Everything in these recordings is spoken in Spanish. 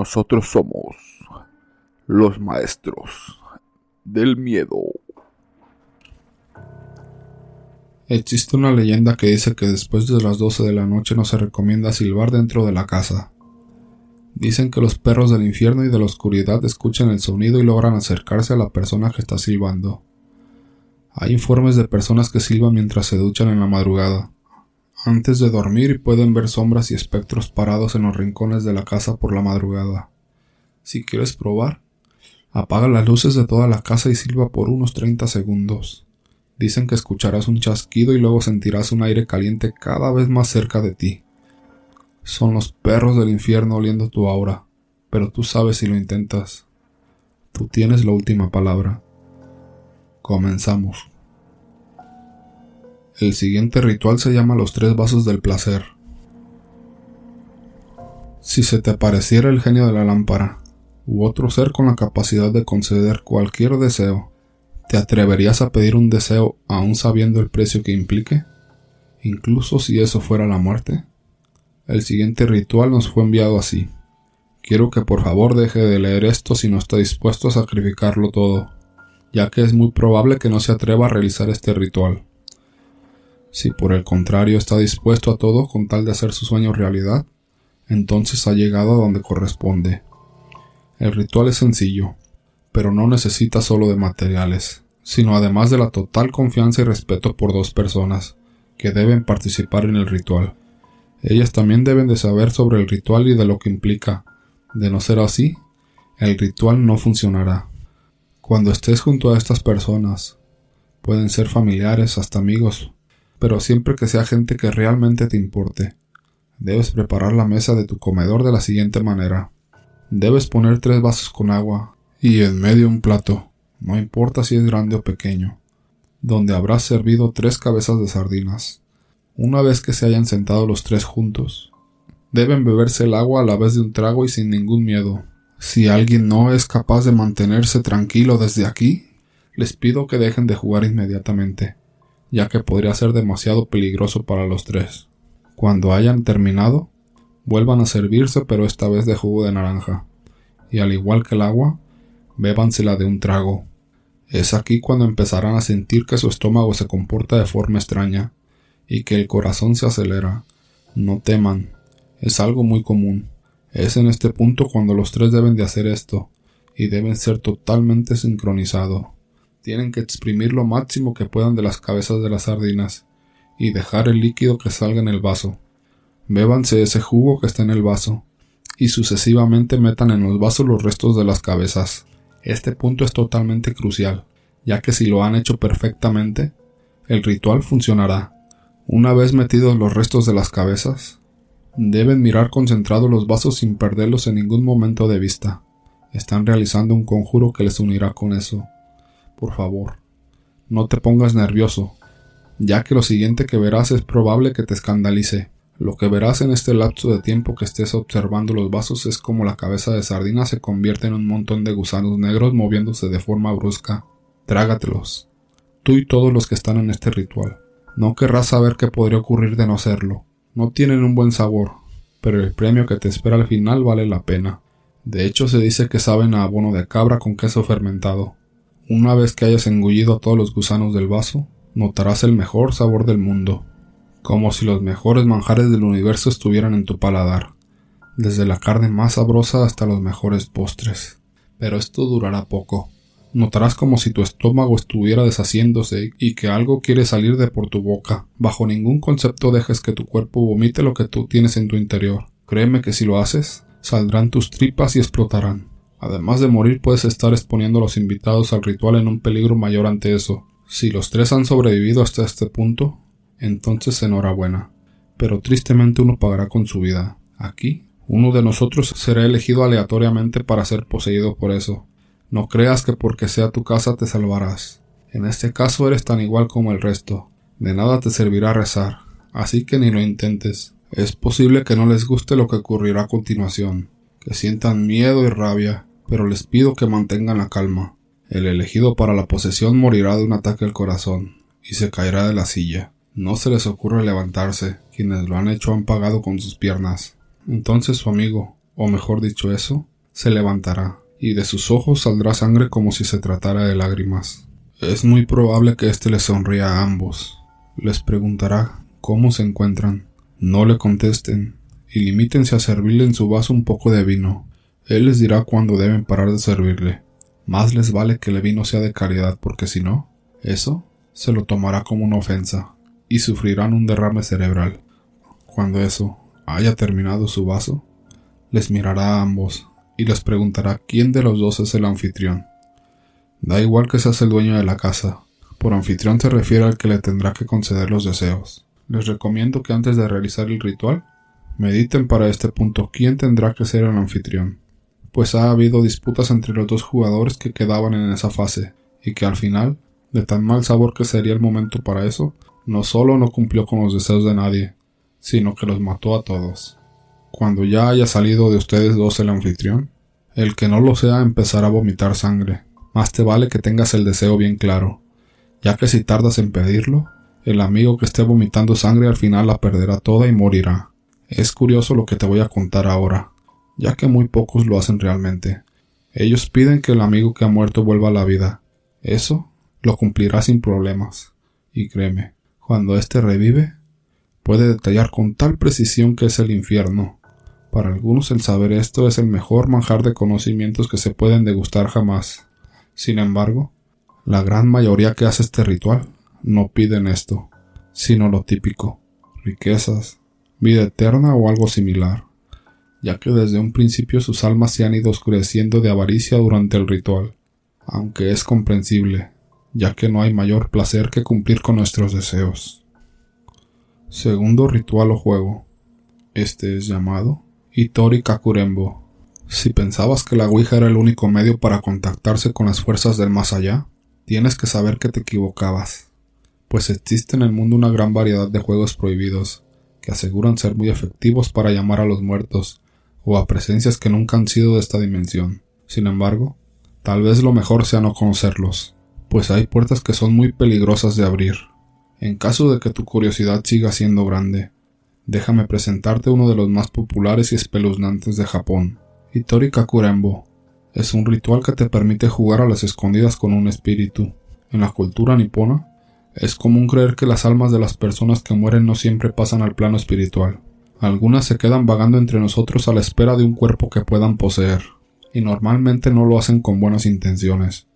Nosotros somos los maestros del miedo. Existe una leyenda que dice que después de las 12 de la noche no se recomienda silbar dentro de la casa. Dicen que los perros del infierno y de la oscuridad escuchan el sonido y logran acercarse a la persona que está silbando. Hay informes de personas que silban mientras se duchan en la madrugada, antes de dormir pueden ver sombras y espectros parados en los rincones de la casa por la madrugada. Si quieres probar, apaga las luces de toda la casa y silba por unos 30 segundos. Dicen que escucharás un chasquido y luego sentirás un aire caliente cada vez más cerca de ti. Son los perros del infierno oliendo tu aura, pero tú sabes si lo intentas. Tú tienes la última palabra. Comenzamos. El siguiente ritual se llama los tres vasos del placer. Si se te apareciera el genio de la lámpara, u otro ser con la capacidad de conceder cualquier deseo, ¿Te atreverías a pedir un deseo aún sabiendo el precio que implique? Incluso si eso fuera la muerte. El siguiente ritual nos fue enviado así. Quiero que por favor deje de leer esto si no está dispuesto a sacrificarlo todo, ya que es muy probable que no se atreva a realizar este ritual. Si por el contrario está dispuesto a todo con tal de hacer su sueño realidad, entonces ha llegado a donde corresponde. El ritual es sencillo pero no necesita solo de materiales, sino además de la total confianza y respeto por dos personas que deben participar en el ritual. Ellas también deben de saber sobre el ritual y de lo que implica. De no ser así, el ritual no funcionará. Cuando estés junto a estas personas, pueden ser familiares, hasta amigos, pero siempre que sea gente que realmente te importe, debes preparar la mesa de tu comedor de la siguiente manera. Debes poner tres vasos con agua, y en medio un plato, no importa si es grande o pequeño, donde habrás servido tres cabezas de sardinas. Una vez que se hayan sentado los tres juntos, deben beberse el agua a la vez de un trago y sin ningún miedo. Si alguien no es capaz de mantenerse tranquilo desde aquí, les pido que dejen de jugar inmediatamente, ya que podría ser demasiado peligroso para los tres. Cuando hayan terminado, vuelvan a servirse pero esta vez de jugo de naranja, y al igual que el agua, bébansela de un trago. Es aquí cuando empezarán a sentir que su estómago se comporta de forma extraña y que el corazón se acelera. No teman, es algo muy común. Es en este punto cuando los tres deben de hacer esto, y deben ser totalmente sincronizados. Tienen que exprimir lo máximo que puedan de las cabezas de las sardinas, y dejar el líquido que salga en el vaso. Bébanse ese jugo que está en el vaso, y sucesivamente metan en los vasos los restos de las cabezas. Este punto es totalmente crucial, ya que si lo han hecho perfectamente, el ritual funcionará. Una vez metidos los restos de las cabezas, deben mirar concentrados los vasos sin perderlos en ningún momento de vista. Están realizando un conjuro que les unirá con eso. Por favor, no te pongas nervioso, ya que lo siguiente que verás es probable que te escandalice. Lo que verás en este lapso de tiempo que estés observando los vasos es como la cabeza de sardina se convierte en un montón de gusanos negros moviéndose de forma brusca. Trágatelos. Tú y todos los que están en este ritual. No querrás saber qué podría ocurrir de no hacerlo. No tienen un buen sabor, pero el premio que te espera al final vale la pena. De hecho, se dice que saben a abono de cabra con queso fermentado. Una vez que hayas engullido a todos los gusanos del vaso, notarás el mejor sabor del mundo como si los mejores manjares del universo estuvieran en tu paladar, desde la carne más sabrosa hasta los mejores postres. Pero esto durará poco. Notarás como si tu estómago estuviera deshaciéndose y que algo quiere salir de por tu boca. Bajo ningún concepto dejes que tu cuerpo vomite lo que tú tienes en tu interior. Créeme que si lo haces, saldrán tus tripas y explotarán. Además de morir puedes estar exponiendo a los invitados al ritual en un peligro mayor ante eso. Si los tres han sobrevivido hasta este punto, entonces enhorabuena. Pero tristemente uno pagará con su vida. Aquí, uno de nosotros será elegido aleatoriamente para ser poseído por eso. No creas que porque sea tu casa te salvarás. En este caso eres tan igual como el resto. De nada te servirá rezar, así que ni lo intentes. Es posible que no les guste lo que ocurrirá a continuación, que sientan miedo y rabia, pero les pido que mantengan la calma. El elegido para la posesión morirá de un ataque al corazón, y se caerá de la silla. No se les ocurre levantarse, quienes lo han hecho han pagado con sus piernas. Entonces su amigo, o mejor dicho eso, se levantará, y de sus ojos saldrá sangre como si se tratara de lágrimas. Es muy probable que éste les sonría a ambos. Les preguntará cómo se encuentran. No le contesten, y limítense a servirle en su vaso un poco de vino. Él les dirá cuándo deben parar de servirle. Más les vale que el vino sea de calidad, porque si no, eso se lo tomará como una ofensa, y sufrirán un derrame cerebral. Cuando eso haya terminado su vaso, les mirará a ambos y les preguntará quién de los dos es el anfitrión. Da igual que seas el dueño de la casa, por anfitrión se refiere al que le tendrá que conceder los deseos. Les recomiendo que antes de realizar el ritual, mediten para este punto quién tendrá que ser el anfitrión, pues ha habido disputas entre los dos jugadores que quedaban en esa fase, y que al final, de tan mal sabor que sería el momento para eso, no solo no cumplió con los deseos de nadie, sino que los mató a todos. Cuando ya haya salido de ustedes dos el anfitrión, el que no lo sea empezará a vomitar sangre. Más te vale que tengas el deseo bien claro, ya que si tardas en pedirlo, el amigo que esté vomitando sangre al final la perderá toda y morirá. Es curioso lo que te voy a contar ahora, ya que muy pocos lo hacen realmente. Ellos piden que el amigo que ha muerto vuelva a la vida. Eso lo cumplirá sin problemas. Y créeme, cuando éste revive, puede detallar con tal precisión que es el infierno. Para algunos el saber esto es el mejor manjar de conocimientos que se pueden degustar jamás. Sin embargo, la gran mayoría que hace este ritual no piden esto, sino lo típico, riquezas, vida eterna o algo similar, ya que desde un principio sus almas se han ido oscureciendo de avaricia durante el ritual, aunque es comprensible, ya que no hay mayor placer que cumplir con nuestros deseos. Segundo ritual o juego. Este es llamado Itori Kakurembo. Si pensabas que la Ouija era el único medio para contactarse con las fuerzas del más allá, tienes que saber que te equivocabas, pues existe en el mundo una gran variedad de juegos prohibidos, que aseguran ser muy efectivos para llamar a los muertos, o a presencias que nunca han sido de esta dimensión. Sin embargo, tal vez lo mejor sea no conocerlos, pues hay puertas que son muy peligrosas de abrir. En caso de que tu curiosidad siga siendo grande, déjame presentarte uno de los más populares y espeluznantes de Japón. Itori Kakurembo es un ritual que te permite jugar a las escondidas con un espíritu. En la cultura nipona, es común creer que las almas de las personas que mueren no siempre pasan al plano espiritual. Algunas se quedan vagando entre nosotros a la espera de un cuerpo que puedan poseer, y normalmente no lo hacen con buenas intenciones.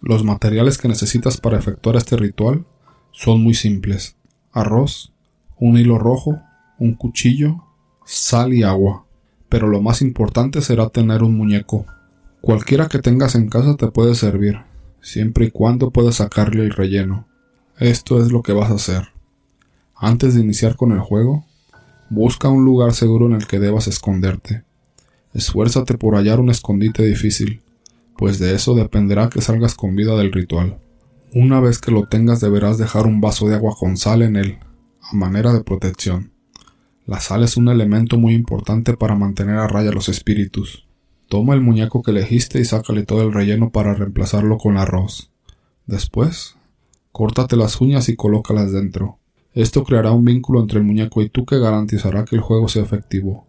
Los materiales que necesitas para efectuar este ritual son muy simples. Arroz, un hilo rojo, un cuchillo, sal y agua. Pero lo más importante será tener un muñeco. Cualquiera que tengas en casa te puede servir, siempre y cuando puedas sacarle el relleno. Esto es lo que vas a hacer. Antes de iniciar con el juego, busca un lugar seguro en el que debas esconderte. Esfuérzate por hallar un escondite difícil, pues de eso dependerá que salgas con vida del ritual. Una vez que lo tengas deberás dejar un vaso de agua con sal en él, a manera de protección. La sal es un elemento muy importante para mantener a raya los espíritus. Toma el muñeco que elegiste y sácale todo el relleno para reemplazarlo con arroz. Después, córtate las uñas y colócalas dentro. Esto creará un vínculo entre el muñeco y tú que garantizará que el juego sea efectivo.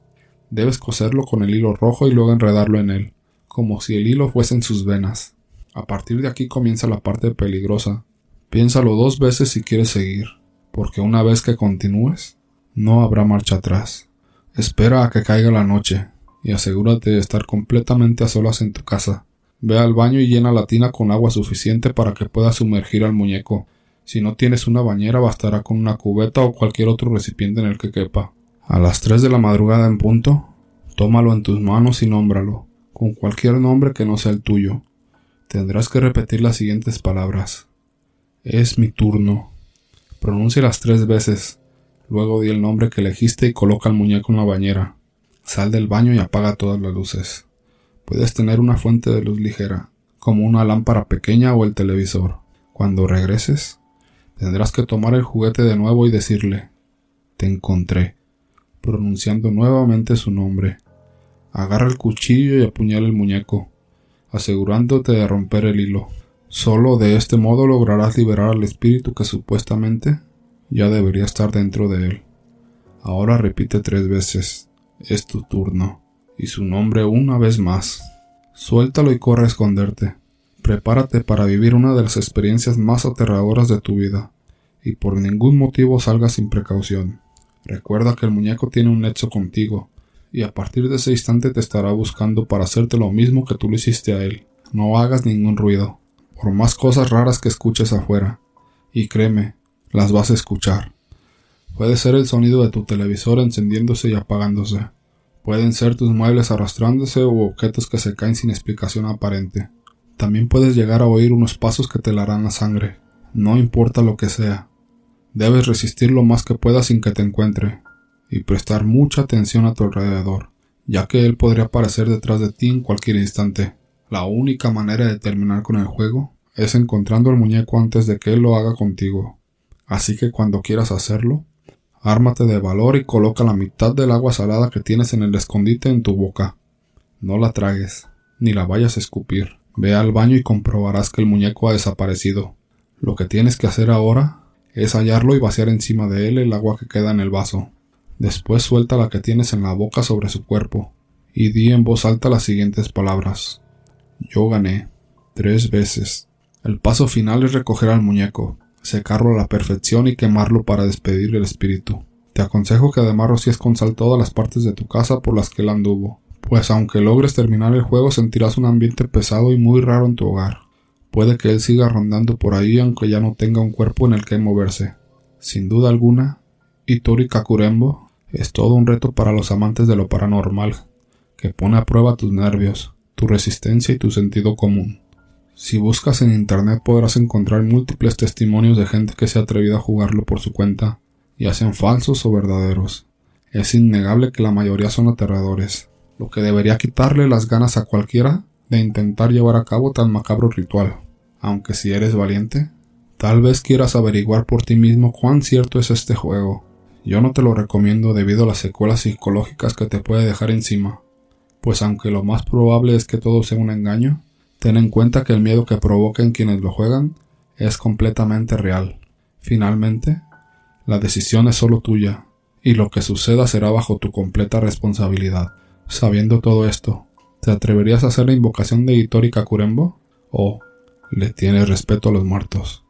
Debes coserlo con el hilo rojo y luego enredarlo en él como si el hilo fuese en sus venas. A partir de aquí comienza la parte peligrosa. Piénsalo dos veces si quieres seguir, porque una vez que continúes, no habrá marcha atrás. Espera a que caiga la noche y asegúrate de estar completamente a solas en tu casa. Ve al baño y llena la tina con agua suficiente para que puedas sumergir al muñeco. Si no tienes una bañera bastará con una cubeta o cualquier otro recipiente en el que quepa. A las tres de la madrugada en punto, tómalo en tus manos y nómbralo con cualquier nombre que no sea el tuyo. Tendrás que repetir las siguientes palabras. Es mi turno. las tres veces. Luego di el nombre que elegiste y coloca el muñeco en la bañera. Sal del baño y apaga todas las luces. Puedes tener una fuente de luz ligera, como una lámpara pequeña o el televisor. Cuando regreses, tendrás que tomar el juguete de nuevo y decirle Te encontré, pronunciando nuevamente su nombre. Agarra el cuchillo y apuñala el muñeco, asegurándote de romper el hilo. Solo de este modo lograrás liberar al espíritu que supuestamente ya debería estar dentro de él. Ahora repite tres veces. Es tu turno. Y su nombre una vez más. Suéltalo y corre a esconderte. Prepárate para vivir una de las experiencias más aterradoras de tu vida, y por ningún motivo salgas sin precaución. Recuerda que el muñeco tiene un nexo contigo, y a partir de ese instante te estará buscando para hacerte lo mismo que tú le hiciste a él. No hagas ningún ruido, por más cosas raras que escuches afuera, y créeme, las vas a escuchar. Puede ser el sonido de tu televisor encendiéndose y apagándose. Pueden ser tus muebles arrastrándose u objetos que se caen sin explicación aparente. También puedes llegar a oír unos pasos que te larán la sangre. No importa lo que sea. Debes resistir lo más que puedas sin que te encuentre, y prestar mucha atención a tu alrededor, ya que él podría aparecer detrás de ti en cualquier instante. La única manera de terminar con el juego es encontrando al muñeco antes de que él lo haga contigo. Así que cuando quieras hacerlo, ármate de valor y coloca la mitad del agua salada que tienes en el escondite en tu boca. No la tragues, ni la vayas a escupir. Ve al baño y comprobarás que el muñeco ha desaparecido. Lo que tienes que hacer ahora es hallarlo y vaciar encima de él el agua que queda en el vaso. Después suelta la que tienes en la boca sobre su cuerpo y di en voz alta las siguientes palabras. Yo gané. Tres veces. El paso final es recoger al muñeco, secarlo a la perfección y quemarlo para despedir el espíritu. Te aconsejo que además rocíes con sal todas las partes de tu casa por las que él anduvo, pues aunque logres terminar el juego sentirás un ambiente pesado y muy raro en tu hogar. Puede que él siga rondando por ahí aunque ya no tenga un cuerpo en el que moverse. Sin duda alguna, Itori Kakurembo es todo un reto para los amantes de lo paranormal, que pone a prueba tus nervios, tu resistencia y tu sentido común. Si buscas en internet podrás encontrar múltiples testimonios de gente que se ha atrevido a jugarlo por su cuenta, ya sean falsos o verdaderos. Es innegable que la mayoría son aterradores, lo que debería quitarle las ganas a cualquiera de intentar llevar a cabo tan macabro ritual. Aunque si eres valiente, tal vez quieras averiguar por ti mismo cuán cierto es este juego. Yo no te lo recomiendo debido a las secuelas psicológicas que te puede dejar encima, pues aunque lo más probable es que todo sea un engaño, ten en cuenta que el miedo que provoquen quienes lo juegan es completamente real. Finalmente, la decisión es solo tuya, y lo que suceda será bajo tu completa responsabilidad. Sabiendo todo esto, ¿te atreverías a hacer la invocación de Hitori Kakurembo? ¿O le tienes respeto a los muertos?